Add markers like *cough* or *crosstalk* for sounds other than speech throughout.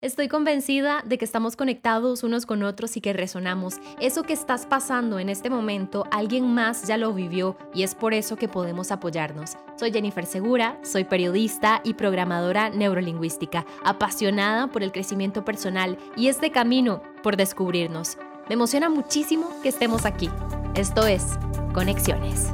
Estoy convencida de que estamos conectados unos con otros y que resonamos. Eso que estás pasando en este momento, alguien más ya lo vivió y es por eso que podemos apoyarnos. Soy Jennifer Segura, soy periodista y programadora neurolingüística, apasionada por el crecimiento personal y este camino por descubrirnos. Me emociona muchísimo que estemos aquí. Esto es Conexiones.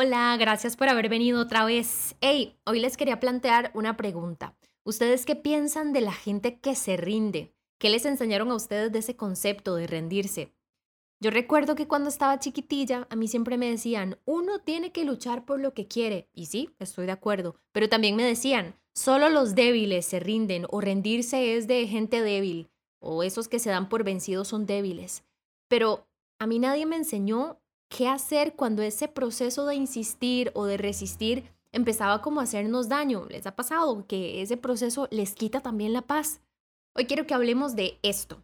Hola, gracias por haber venido otra vez. Hey, hoy les quería plantear una pregunta. ¿Ustedes qué piensan de la gente que se rinde? ¿Qué les enseñaron a ustedes de ese concepto de rendirse? Yo recuerdo que cuando estaba chiquitilla, a mí siempre me decían, uno tiene que luchar por lo que quiere. Y sí, estoy de acuerdo. Pero también me decían, solo los débiles se rinden o rendirse es de gente débil o esos que se dan por vencidos son débiles. Pero a mí nadie me enseñó qué hacer cuando ese proceso de insistir o de resistir empezaba como a hacernos daño. ¿Les ha pasado que ese proceso les quita también la paz? Hoy quiero que hablemos de esto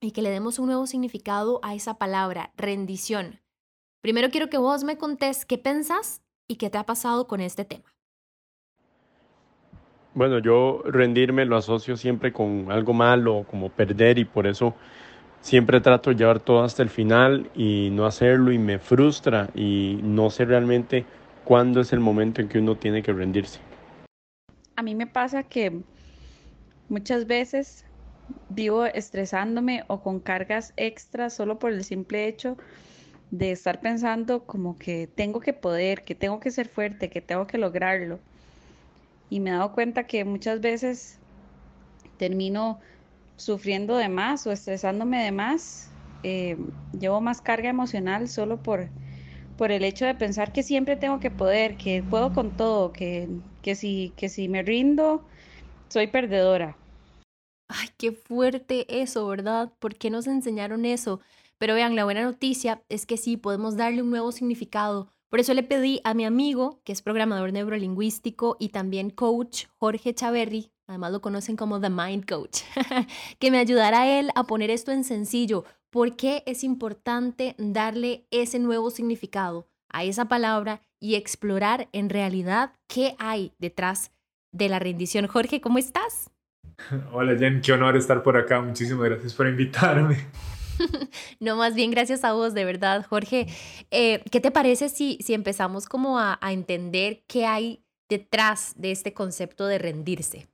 y que le demos un nuevo significado a esa palabra, rendición. Primero quiero que vos me contés qué pensás y qué te ha pasado con este tema. Bueno, yo rendirme lo asocio siempre con algo malo, como perder, y por eso siempre trato de llevar todo hasta el final y no hacerlo y me frustra y no sé realmente cuándo es el momento en que uno tiene que rendirse. A mí me pasa que muchas veces vivo estresándome o con cargas extras solo por el simple hecho de estar pensando como que tengo que poder, que tengo que ser fuerte, que tengo que lograrlo. Y me he dado cuenta que muchas veces termino sufriendo de más o estresándome de más, eh, llevo más carga emocional solo por, por el hecho de pensar que siempre tengo que poder, que puedo con todo, que, que, si, que si me rindo, soy perdedora. Ay, qué fuerte eso, ¿verdad? ¿Por qué nos enseñaron eso? Pero vean, la buena noticia es que sí, podemos darle un nuevo significado. Por eso le pedí a mi amigo, que es programador neurolingüístico y también coach, Jorge Chaverri, además lo conocen como The Mind Coach, *laughs* que me ayudara a él a poner esto en sencillo. ¿Por qué es importante darle ese nuevo significado a esa palabra y explorar en realidad qué hay detrás de la rendición? Jorge, ¿cómo estás? *laughs* Hola Jen, qué honor estar por acá. Muchísimas gracias por invitarme. *laughs* no, más bien gracias a vos, de verdad, Jorge. Eh, ¿Qué te parece si, si empezamos como a entender qué hay detrás de este concepto de rendirse?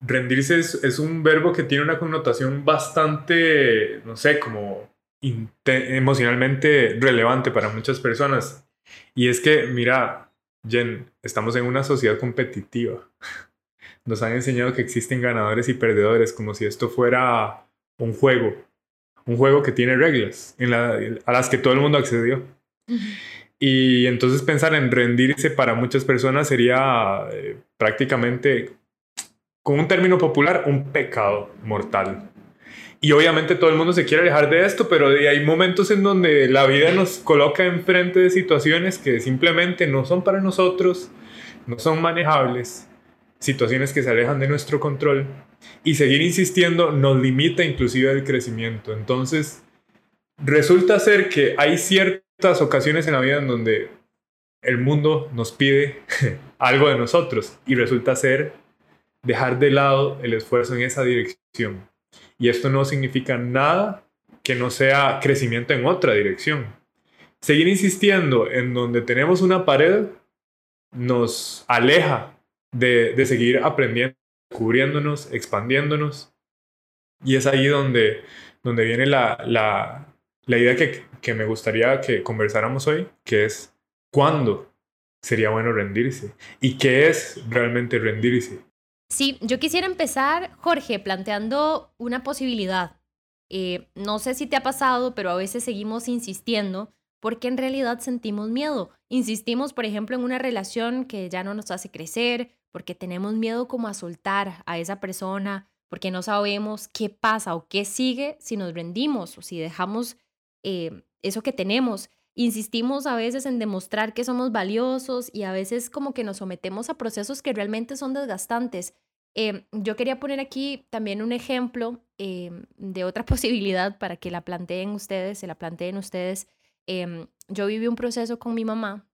Rendirse es, un verbo que tiene una connotación bastante, no sé, como emocionalmente relevante para muchas personas. Y es que, mira, Jen, estamos en una sociedad competitiva. *laughs* Nos han enseñado que existen ganadores y perdedores, como si esto fuera un juego. Un juego que tiene reglas a las que todo el mundo accedió. Y entonces pensar en rendirse para muchas personas sería eh, prácticamente con un término popular, un pecado mortal. Y obviamente todo el mundo se quiere alejar de esto, pero hay momentos en donde la vida nos coloca enfrente de situaciones que simplemente no son para nosotros, no son manejables, situaciones que se alejan de nuestro control y seguir insistiendo nos limita inclusive el crecimiento. Entonces, resulta ser que hay ciertas ocasiones en la vida en donde el mundo nos pide *laughs* algo de nosotros y resulta ser dejar de lado el esfuerzo en esa dirección. Y esto no significa nada que no sea crecimiento en otra dirección. Seguir insistiendo en donde tenemos una pared nos aleja de, seguir aprendiendo, cubriéndonos, expandiéndonos. Y es ahí donde, donde viene la, la, la idea que, que me gustaría que conversáramos hoy, que es cuándo sería bueno rendirse y qué es realmente rendirse. Sí, yo quisiera empezar, Jorge, planteando una posibilidad. Eh, no sé si te ha pasado, pero a veces seguimos insistiendo porque en realidad sentimos miedo. Insistimos, por ejemplo, en una relación que ya no nos hace crecer, porque tenemos miedo como a soltar a esa persona, porque no sabemos qué pasa o qué sigue si nos rendimos o si dejamos eh, eso que tenemos. Insistimos a veces en demostrar que somos valiosos y a veces como que nos sometemos a procesos que realmente son desgastantes. Em, yo quería poner aquí también un ejemplo em, de otra *laughs* posibilidad para que la planteen ustedes, se la planteen ustedes. Em, yo viví un proceso con mi mamá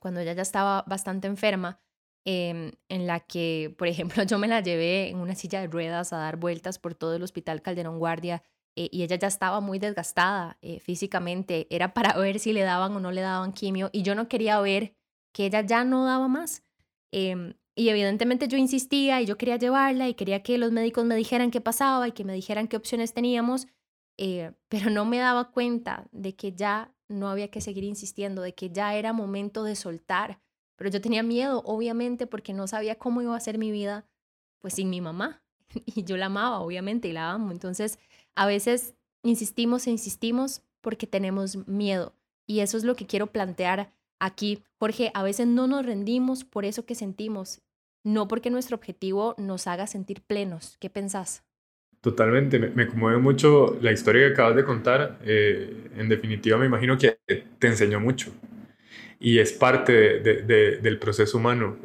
cuando ella ya estaba bastante enferma, en la que, por *laughs* ejemplo, yo me la llevé en una silla de ruedas a dar vueltas por todo el hospital Calderón Guardia eh, y ella ya estaba muy desgastada eh, físicamente, era para *laughs* ver si le daban o no le daban quimio y yo no quería ver que ella ya no daba más. Em, y evidentemente yo insistía y yo quería llevarla y quería que los médicos me dijeran qué pasaba y que me dijeran qué opciones teníamos, eh, *laughs* pero no me daba cuenta de que ya no había que seguir insistiendo, de que ya era momento de soltar. Pero yo tenía miedo, obviamente, porque no sabía cómo iba a ser mi vida, pues sin mi mamá. *laughs* Y yo la amaba, obviamente, y la amo. Entonces, a veces insistimos e insistimos porque tenemos miedo. Y eso es lo que quiero plantear aquí. Jorge, a veces no nos rendimos por eso que sentimos, no porque nuestro objetivo nos haga sentir plenos. ¿Qué pensás? Totalmente, me, conmueve mucho la historia que acabas de contar. Eh, en definitiva, me imagino que te enseñó mucho y es parte del proceso humano.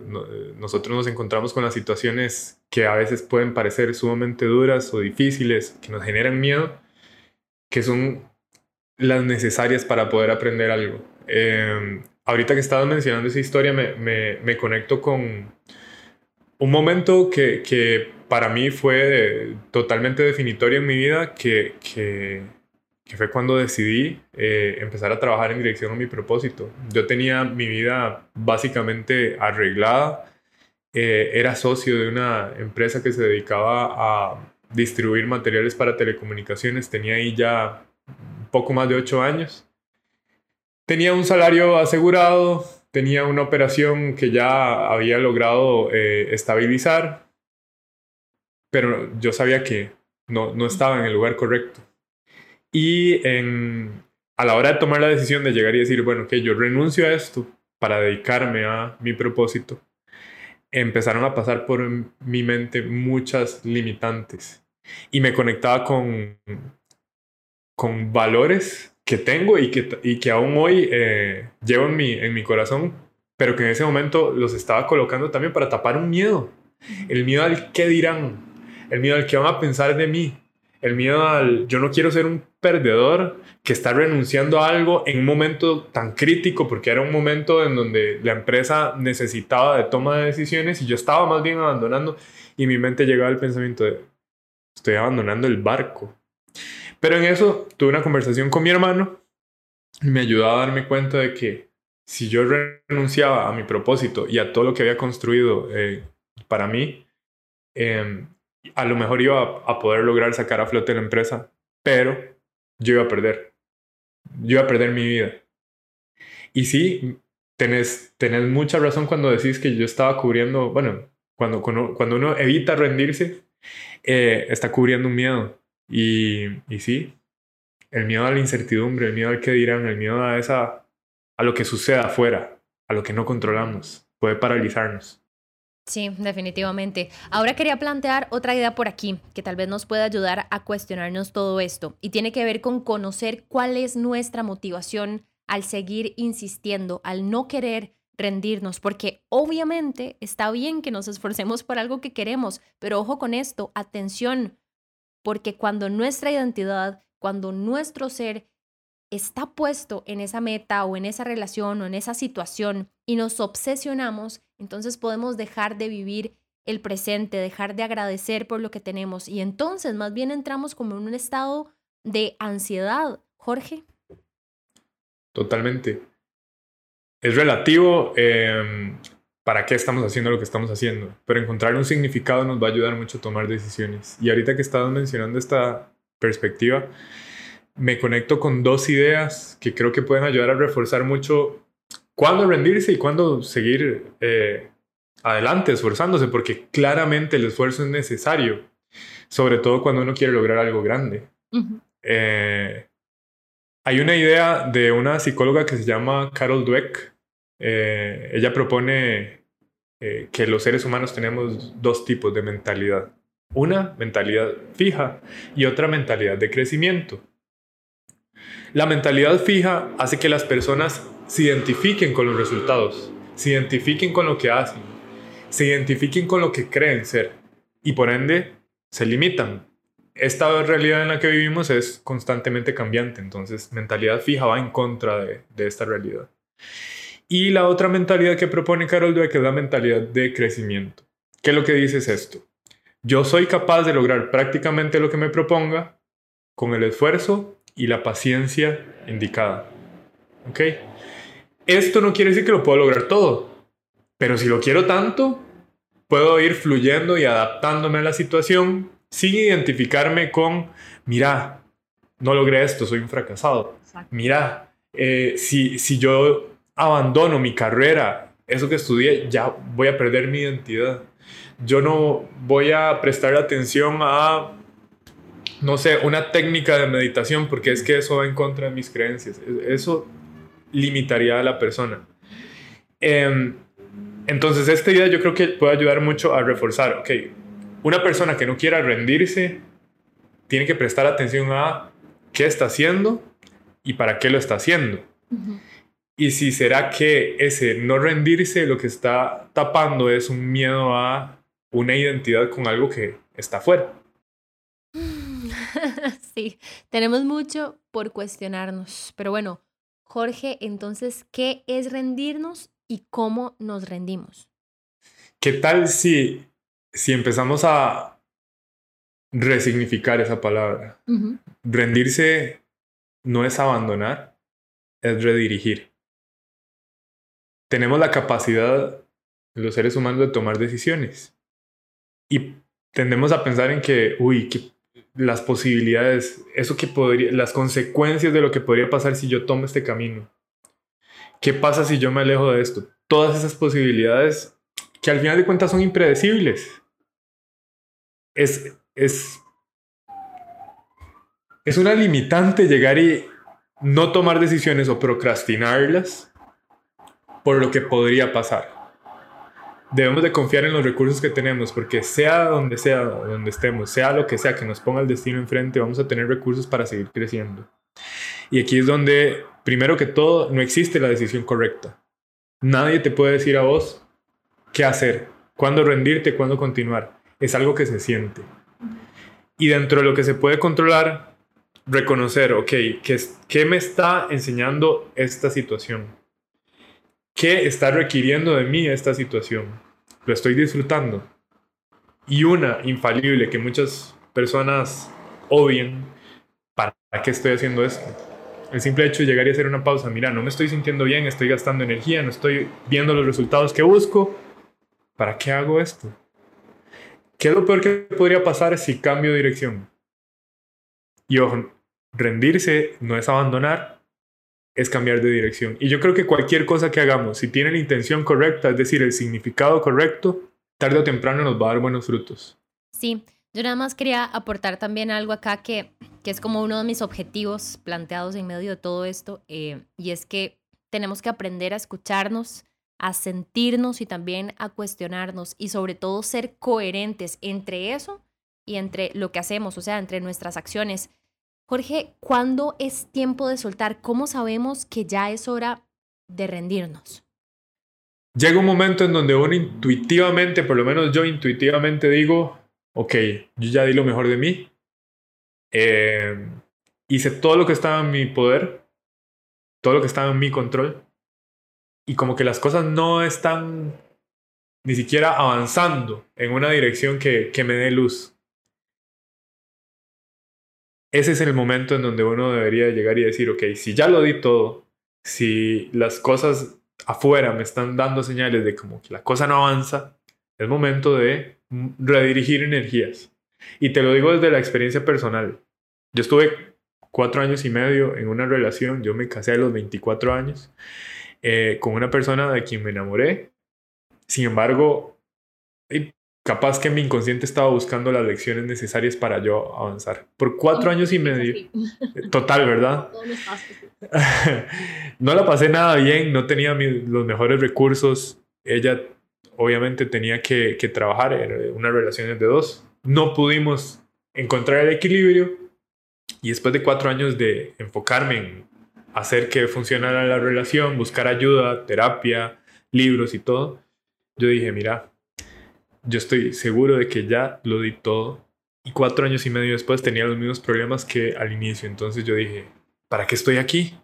Nosotros nos encontramos con las situaciones que a veces pueden parecer sumamente duras o difíciles, que nos generan miedo, que son las necesarias para poder aprender algo. Em, ahorita que estabas mencionando esa historia, me, conecto con un momento que, que para mí fue totalmente definitorio en mi vida, que, que, fue cuando decidí eh, empezar a trabajar en dirección a mi propósito. Yo tenía mi vida básicamente arreglada, eh, era socio de una empresa que se dedicaba a distribuir materiales para telecomunicaciones, tenía ahí ya poco más de ocho años. Tenía un salario asegurado, tenía una operación que ya había logrado eh, estabilizar, pero yo sabía que no, no estaba en el lugar correcto. Y a la hora de tomar la decisión de llegar y decir, bueno, que yo renuncio a esto para dedicarme a mi propósito, empezaron a pasar por mi mente muchas limitantes. Y me conectaba con, con valores que tengo y que, y que aún hoy eh, llevo en mi, en mi corazón, pero que en ese momento los estaba colocando también para tapar un miedo, el miedo al qué dirán, el miedo al que van a pensar de mí, el miedo al yo no quiero ser un perdedor que está renunciando a algo en un momento tan crítico, porque era un momento en donde la empresa necesitaba de toma de decisiones y yo estaba más bien abandonando y mi mente llegaba al pensamiento de estoy abandonando el barco. Pero en eso tuve una conversación con mi hermano y me ayudó a darme cuenta de que si yo renunciaba a mi propósito y a todo lo que había construido eh, para mí, eh, a lo mejor iba a poder lograr sacar a flote la empresa, pero yo iba a perder. Yo iba a perder mi vida. Y sí, tenés, tenés mucha razón cuando decís que yo estaba cubriendo, bueno, cuando, cuando, uno evita rendirse, eh, está cubriendo un miedo. Y, y sí, el miedo a la incertidumbre, el miedo al que dirán, el miedo a, esa, a lo que suceda afuera, a lo que no controlamos, puede paralizarnos. Sí, definitivamente. Ahora quería plantear otra idea por aquí que tal vez nos pueda ayudar a cuestionarnos todo esto y tiene que ver con conocer cuál es nuestra motivación al seguir insistiendo, al no querer rendirnos, porque obviamente está bien que nos esforcemos por algo que queremos, pero ojo con esto, atención, porque cuando nuestra identidad, cuando nuestro ser está puesto en esa meta o en esa relación o en esa situación y nos obsesionamos, entonces podemos dejar de vivir el presente, dejar de agradecer por lo que tenemos y entonces más bien entramos como en un estado de ansiedad. Jorge. Totalmente. Es relativo em, para qué estamos haciendo lo que estamos haciendo, pero encontrar un significado nos va a ayudar mucho a tomar decisiones. Y ahorita que estabas mencionando esta perspectiva, me conecto con dos ideas que creo que pueden ayudar a reforzar mucho cuándo rendirse y cuándo seguir eh, adelante, esforzándose, porque claramente el esfuerzo es necesario, sobre todo cuando uno quiere lograr algo grande. Eh, hay una idea de una psicóloga que se llama Carol Dweck. Eh, ella propone que los seres humanos tenemos dos tipos de mentalidad. Una mentalidad fija y otra mentalidad de crecimiento. La mentalidad fija hace que las personas se identifiquen con los resultados, se identifiquen con lo que hacen, se identifiquen con lo que creen ser y por ende se limitan. esta realidad en la que vivimos es constantemente cambiante, entonces mentalidad fija va en contra de, de esta realidad. Y la otra mentalidad que propone Carol Dweck es la mentalidad de crecimiento. ¿Qué es lo que dice es esto? Yo soy capaz de lograr prácticamente lo que me proponga con el esfuerzo y la paciencia indicada. ¿Ok? Esto no quiere decir que lo puedo lograr todo, pero si lo quiero tanto, puedo ir fluyendo y adaptándome a la situación sin identificarme con, mira, no logré esto, soy un fracasado. Mira, eh, si, si yo abandono mi carrera, eso que estudié, ya voy a perder mi identidad. Yo no voy a prestar atención a, no sé, una técnica de meditación porque es que eso va en contra de mis creencias. Eso limitaría a la persona. Em, entonces, esta idea yo creo que puede ayudar mucho a reforzar, ok, una persona que no quiera rendirse tiene que prestar atención a qué está haciendo y para qué lo está haciendo. Y si será que ese no rendirse lo que está tapando es un miedo a una identidad con algo que está fuera. *laughs* Sí, tenemos mucho por cuestionarnos. Pero bueno, Jorge, entonces, ¿qué es rendirnos y cómo nos rendimos? ¿Qué tal si, si empezamos a resignificar esa palabra? Rendirse no es abandonar, es redirigir tenemos la capacidad, los seres humanos, de tomar decisiones. Y tendemos a pensar en que, uy, que las posibilidades, eso que podría, las consecuencias de lo que podría pasar si yo tomo este camino. ¿Qué pasa si yo me alejo de esto? Todas esas posibilidades que al final de cuentas son impredecibles. Es, es, es una limitante llegar y no tomar decisiones o procrastinarlas por lo que podría pasar. Debemos de confiar en los recursos que tenemos, porque sea donde sea, donde estemos, sea lo que sea que nos ponga el destino enfrente, vamos a tener recursos para seguir creciendo. Y aquí es donde, primero que todo, no existe la decisión correcta. Nadie te puede decir a vos qué hacer, cuándo rendirte, cuándo continuar. Es algo que se siente. Y dentro de lo que se puede controlar, reconocer, ok, ¿qué, qué me está enseñando esta situación? ¿Qué está requiriendo de mí esta situación? ¿Lo estoy disfrutando? Y una infalible que muchas personas odien, ¿para qué estoy haciendo esto? El simple hecho de llegar y hacer una pausa, mira, no me estoy sintiendo bien, estoy gastando energía, no estoy viendo los resultados que busco, ¿para qué hago esto? ¿Qué es lo peor que podría pasar si cambio de dirección? Y ojo, rendirse no es abandonar, es cambiar de dirección. Y yo creo que cualquier cosa que hagamos, si tiene la intención correcta, es decir, el significado correcto, tarde o temprano nos va a dar buenos frutos. Sí, yo nada más quería aportar también algo acá que, que es como uno de mis objetivos planteados en medio de todo esto, eh, y es que tenemos que aprender a escucharnos, a sentirnos y también a cuestionarnos y sobre todo ser coherentes entre eso y entre lo que hacemos, o sea, entre nuestras acciones. Jorge, ¿cuándo es tiempo de soltar? ¿Cómo sabemos que ya es hora de rendirnos? Llega un momento en donde uno intuitivamente, por lo menos yo intuitivamente digo, ok, yo ya di lo mejor de mí, eh, hice todo lo que estaba en mi poder, todo lo que estaba en mi control, y como que las cosas no están ni siquiera avanzando en una dirección que, que me dé luz ese es el momento en donde uno debería llegar y decir, ok, si ya lo di todo, si las cosas afuera me están dando señales de como que la cosa no avanza, es momento de redirigir energías. Y te lo digo desde la experiencia personal. Yo estuve cuatro años y medio en una relación, yo me casé a los 24 años, eh, con una persona de quien me enamoré. Sin embargo, capaz que mi inconsciente estaba buscando las lecciones necesarias para yo avanzar. Por cuatro años y medio. *laughs* Total, ¿verdad? *laughs* *laughs* no la pasé nada bien, no tenía los mejores recursos. Ella obviamente tenía que, que trabajar, en una relación de dos. No pudimos encontrar el equilibrio y después de cuatro años de enfocarme en hacer que funcionara la relación, buscar ayuda, terapia, libros y todo, yo dije, mira, yo estoy seguro de que ya lo di todo Y cuatro años y medio después tenía los mismos problemas que al inicio. Entonces yo dije, ¿para qué estoy aquí?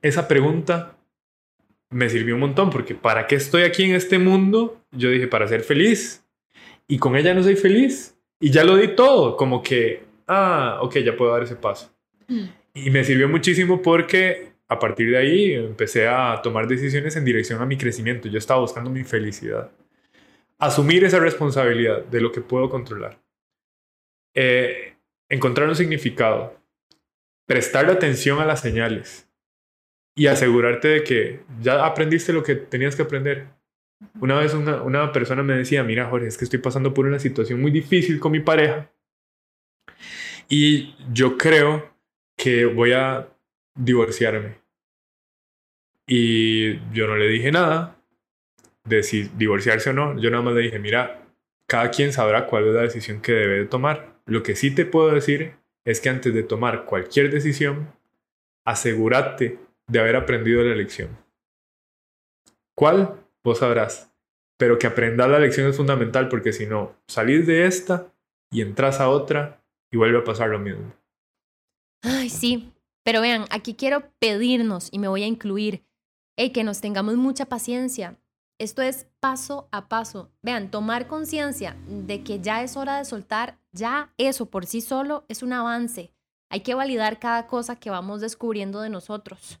Esa pregunta me sirvió un montón porque ¿para qué estoy aquí en este mundo? Yo dije, para ser feliz. Y con ella no soy feliz. Y ya lo di todo, como que, ah, ok, ya puedo dar ese paso. Mm. Y me sirvió muchísimo porque a partir de ahí empecé a tomar decisiones en dirección a mi crecimiento. Yo estaba buscando mi felicidad. Asumir esa responsabilidad de lo que puedo controlar. Eh, encontrar un significado. Prestar atención a las señales. Y asegurarte de que ya aprendiste lo que tenías que aprender. Una vez una, una persona me decía, mira Jorge, es que estoy pasando por una situación muy difícil con mi pareja. Y yo creo que voy a divorciarme. Y yo no le dije nada de si divorciarse o no. Yo nada más le dije, mira, cada quien sabrá cuál es la decisión que debe de tomar. Lo que sí te puedo decir es que antes de tomar cualquier decisión, asegúrate de haber aprendido la lección. ¿Cuál? Vos sabrás. Pero que aprendas la lección es fundamental porque si no, salís de esta y entras a otra y vuelve a pasar lo mismo. Ay, sí. Pero vean, aquí quiero pedirnos y me voy a incluir hey, que nos tengamos mucha paciencia. Esto es paso a paso. Vean, tomar conciencia de que ya es hora de soltar, ya eso por sí solo es un avance. Hay que validar cada cosa que vamos descubriendo de nosotros.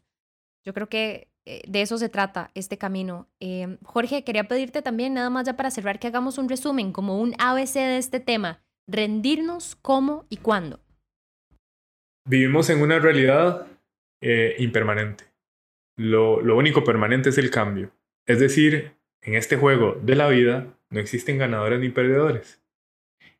Yo creo que eh, de eso se trata este camino. Em, Jorge, quería pedirte también, nada más ya para cerrar, que hagamos un resumen, como un ABC de este tema. Rendirnos, cómo y cuándo. Vivimos en una realidad eh, impermanente lo, único permanente es el cambio. Es decir, en este juego de la vida no existen ganadores ni perdedores.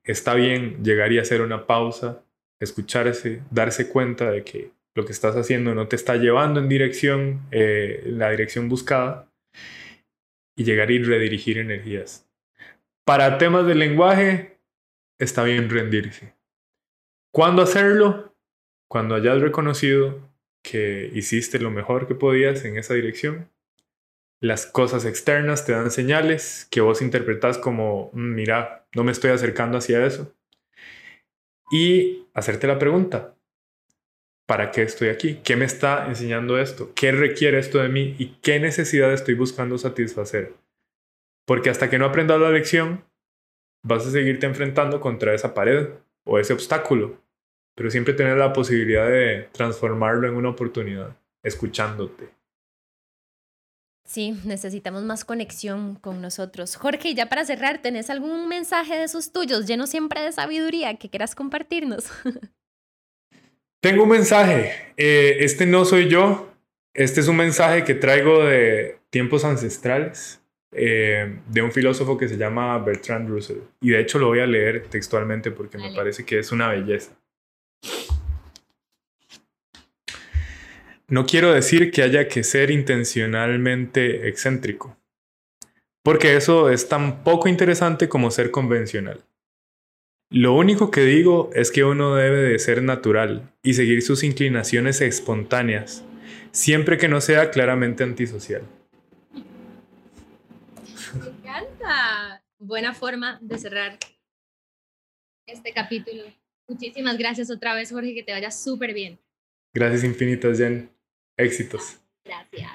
Está bien llegar y hacer una pausa, escucharse, darse cuenta de que lo que estás haciendo no te está llevando en dirección, eh, la dirección buscada, y llegar y redirigir energías. Para temas de lenguaje, está bien rendirse. ¿Cuándo hacerlo? Cuando hayas reconocido que hiciste lo mejor que podías en esa dirección. Las cosas externas te dan señales que vos interpretas como, mm, mira, no me estoy acercando hacia eso. Y hacerte la pregunta, ¿para qué estoy aquí? ¿Qué me está enseñando esto? ¿Qué requiere esto de mí? ¿Y qué necesidad estoy buscando satisfacer? Porque hasta que no aprendas la lección, vas a seguirte enfrentando contra esa pared o ese obstáculo pero siempre tener la posibilidad de transformarlo en una oportunidad, escuchándote. Sí, necesitamos más conexión con nosotros. Jorge, ya para cerrar, ¿tenés algún mensaje de esos tuyos, lleno siempre de sabiduría, que quieras compartirnos? *laughs* Tengo un mensaje. Eh, este no soy yo. Este es un mensaje que traigo de tiempos ancestrales, eh, de un filósofo que se llama Bertrand Russell. Y de hecho lo voy a leer textualmente porque me parece que es una belleza. No quiero decir que haya que ser intencionalmente excéntrico, porque eso es tan poco interesante como ser convencional. Lo único que digo es que uno debe de ser natural y seguir sus inclinaciones espontáneas, siempre que no sea claramente antisocial. Me encanta. Buena forma de cerrar este capítulo. Muchísimas gracias otra vez, Jorge, que te vaya súper bien. Gracias infinitas, Jen. Éxitos. Gracias.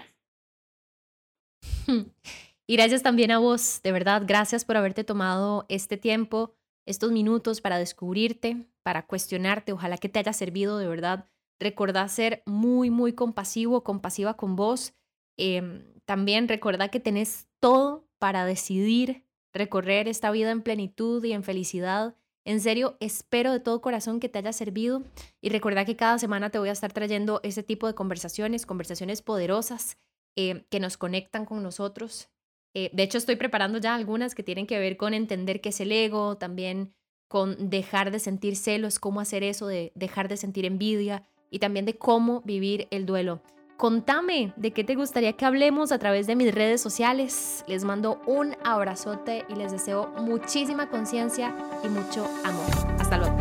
Y gracias también a vos, de verdad, gracias por haberte tomado este tiempo, estos minutos para descubrirte, para cuestionarte. Ojalá que te haya servido, de verdad. Recordá ser muy, muy compasivo, compasiva con vos. Em, también recordá que tenés todo para decidir recorrer esta vida en plenitud y en felicidad en serio, espero de todo corazón que te haya servido y recuerda que cada semana te voy a estar trayendo ese tipo de conversaciones, conversaciones poderosas eh, que nos conectan con nosotros. Eh, de hecho, estoy preparando ya algunas que tienen que ver con entender qué es el ego, también con dejar de sentir celos, cómo hacer eso, de dejar de sentir envidia y también de cómo vivir el duelo. Contame de qué te gustaría que hablemos a través de mis redes sociales. Les mando un abrazote y les deseo muchísima conciencia y mucho amor. Hasta luego.